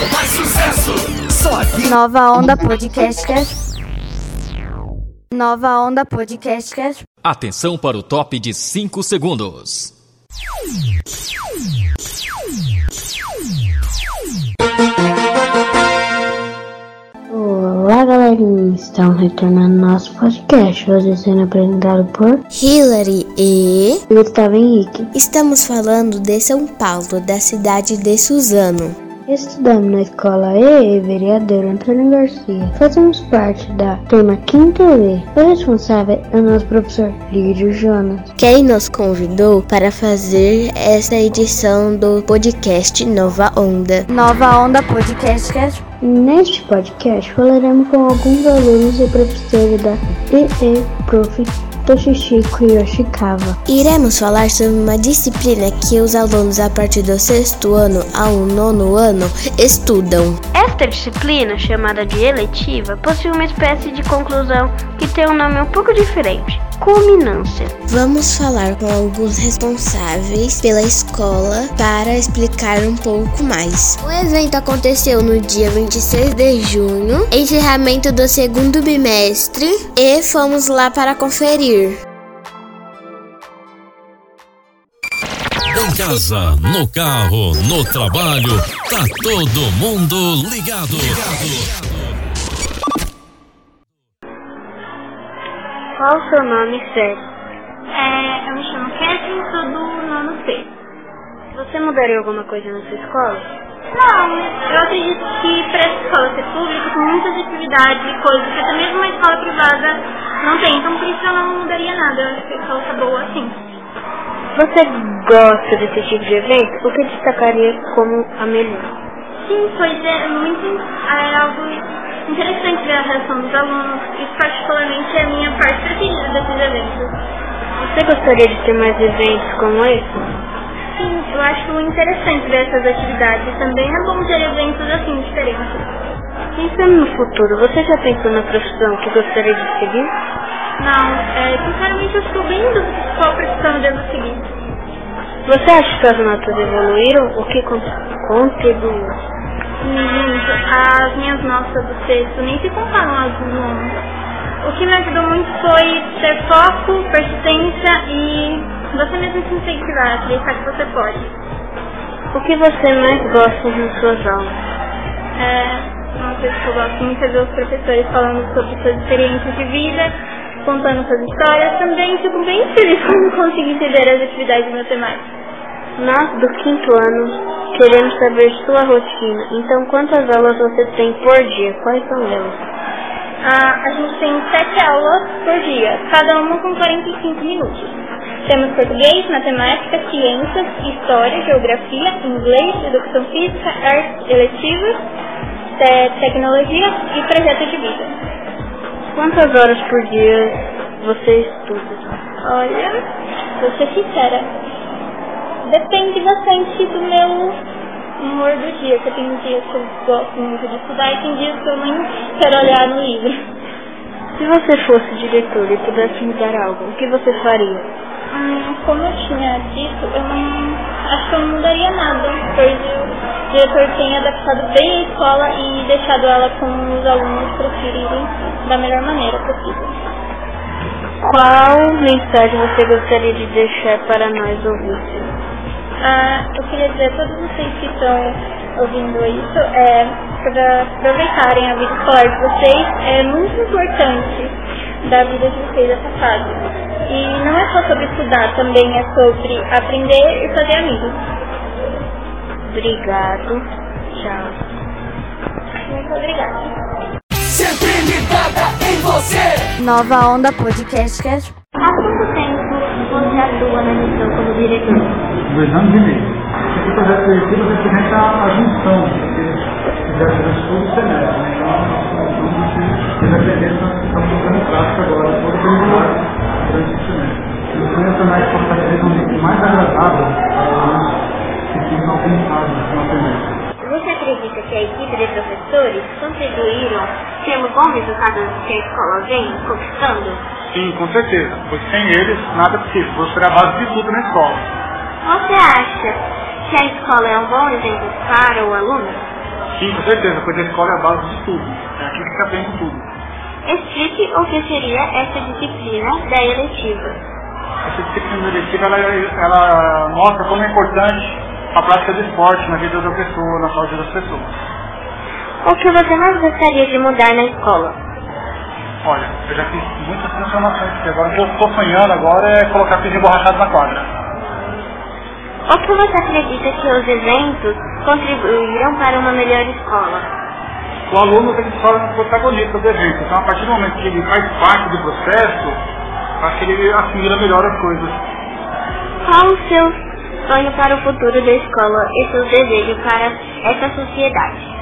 sucesso, mais sucesso. Só aqui. Nova Onda Podcast. Nova Onda Podcast. Atenção para o top de 5 segundos. Olá, galerinha! Estamos retornando nosso podcast, hoje sendo apresentado por Hillary e. Gustavo Henrique. Estamos falando de São Paulo, da cidade de Suzano. Estudamos na escola E, vereador Antônio Garcia. Fazemos parte da turma Quinta E. O responsável é o nosso professor Lírio Jonas. Quem nos convidou para fazer essa edição do podcast Nova Onda. Nova Onda Podcast. Neste podcast falaremos com alguns alunos e professores da EE Prof. Toshishiko Yoshikawa. Iremos falar sobre uma disciplina que os alunos a partir do sexto ano ao nono ano estudam. Esta disciplina, chamada de eletiva, possui uma espécie de conclusão que tem um nome um pouco diferente. Culminância. Vamos falar com alguns responsáveis pela escola para explicar um pouco mais. O evento aconteceu no dia 26 de junho, encerramento do segundo bimestre, e fomos lá para conferir. Em casa, no carro, no trabalho, tá todo mundo ligado. Qual o seu nome sério? É, eu me chamo Catherine, sou do nono C. Você mudaria alguma coisa na sua escola? Não, eu acredito que para essa escola ser pública tem muitas atividades coisas que até mesmo uma escola privada não tem, então por isso eu não mudaria nada, eu acho que a escola tá boa assim. Você gosta desse tipo de evento? O que destacaria como a melhor? Sim, pois é muito é algo interessante ver a reação dos alunos, isso particularmente é a minha parte preferida desses eventos. Você gostaria de ter mais eventos como esse? Sim, eu acho interessante ver essas atividades e também é bom ter eventos assim diferentes. Pensando no futuro, você já pensou na profissão que gostaria de seguir? Não, é, sinceramente eu estou bem em dúvida de qual profissão devo seguir. Você acha que as notas evoluíram? O que con- contribuiu? Gente, as minhas notas do sexto nem se comparam às do nono. O que me ajudou muito foi ter foco, persistência e você mesmo se incentivar, acreditar que você pode. O que você mais gosta nas suas aulas? É uma coisa que eu gosto muito é ver os professores falando sobre suas experiências de vida, contando suas histórias. Também fico bem feliz quando consigo entender as atividades de matemática. Nós, do quinto ano, queremos saber sua rotina. Então, quantas aulas você tem por dia? Quais são elas? Ah, a gente tem sete aulas por dia, cada uma com 45 minutos. Temos português, matemática, ciências, história, geografia, inglês, educação física, artes eletivas, te- tecnologia e projeto de vida. Quantas horas por dia você estuda? Olha, vou ser sincera. Depende bastante do meu humor do dia, que tem dias que eu gosto muito de estudar e tem dias que eu nem quero olhar no livro. Se você fosse diretor e pudesse mudar algo, o que você faria? Hum, como eu tinha dito, eu não acho que eu não mudaria nada, pois o diretor tem adaptado bem a escola e deixado ela com os alunos preferirem da melhor maneira possível. Qual mensagem você gostaria de deixar para nós ouvintes? Ah, eu queria dizer a todos vocês que estão ouvindo isso, é, para aproveitarem a vida escolar de vocês, é muito importante da vida de vocês essa fase. E não é só sobre estudar, também é sobre aprender e fazer amigos. Obrigado. Tchau. Muito obrigada. Sempre ligada em você. Nova Onda Podcast. Há quanto tempo você atua na gestão como diretor? dois anos e meio. Esse projeto seletivo representa a junção, durante todo o semestre. né? Então, nós estamos usando prática agora, todo o período durante o semestre. E o vez um ambiente mais agradável Você acredita que a equipe de professores contribuíram pelo bom resultado que a escola vem conquistando? Sim, com certeza, pois sem eles nada é possível. Você é a base de tudo na escola. Você acha que a escola é um bom exemplo para o aluno? Sim, com certeza, pois a escola é a base de tudo. É aqui que se aprende tudo. Explique o que seria essa disciplina da eletiva. Essa disciplina eletiva, ela, ela mostra como é importante a prática do esporte na vida da pessoa, na saúde das pessoas. O que você mais gostaria de mudar na escola? Olha, eu já fiz muitas transformações, porque agora o que eu estou sonhando agora é colocar piso emborrachado na quadra. O que você acredita que os eventos contribuíram para uma melhor escola? O aluno tem que ser o protagonista do evento, então a partir do momento que ele faz parte do processo, acho que ele assimila melhor as coisas. Qual o seu sonho para o futuro da escola e seus desejos para essa sociedade?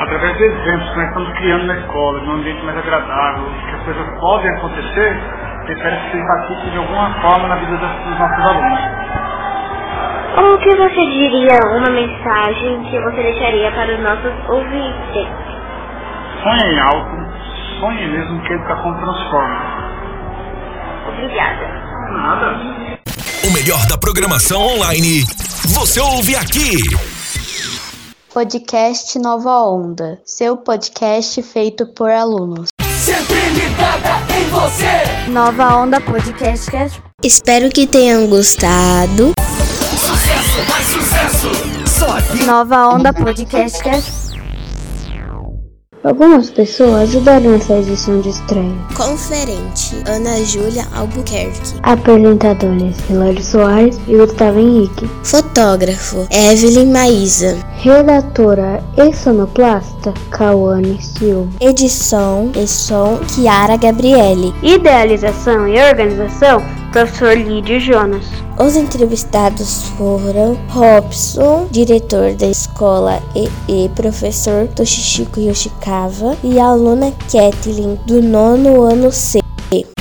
Através dos eventos que nós estamos criando na escola, de um ambiente mais agradável, que as coisas podem acontecer, eu espero que isso impacte de alguma forma na vida dos nossos alunos. O que você diria uma mensagem que você deixaria para os nossos ouvintes? Sonhe em alto, sonhe mesmo que a educação transforma. Obrigada. Nada. O melhor da programação online. Você ouve aqui. Podcast Nova Onda, seu podcast feito por alunos. Sempre ligada em você. Nova Onda Podcast. Espero que tenham gostado. Sucesso, mais sucesso. Só aqui. Nova Onda Podcast. Algumas pessoas ajudaram essa edição de estreia. Conferente Ana Júlia Albuquerque. Apresentadores Hilário Soares e Gustavo Henrique. Fotógrafo Evelyn Maísa. Redatora e sonoplasta Cauane Silva. Edição e som Kiara Gabriele. Idealização e organização Professor Lídio Jonas. Os entrevistados foram Robson, diretor da escola EE, professor Toshishiko Yoshikawa e a aluna Kathleen, do nono ano C.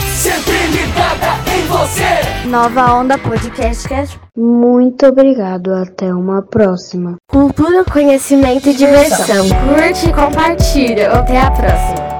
Sempre ligada em você. Nova Onda Podcast. Muito obrigado. Até uma próxima. Cultura, conhecimento e diversão. Curte e compartilha. Até a próxima.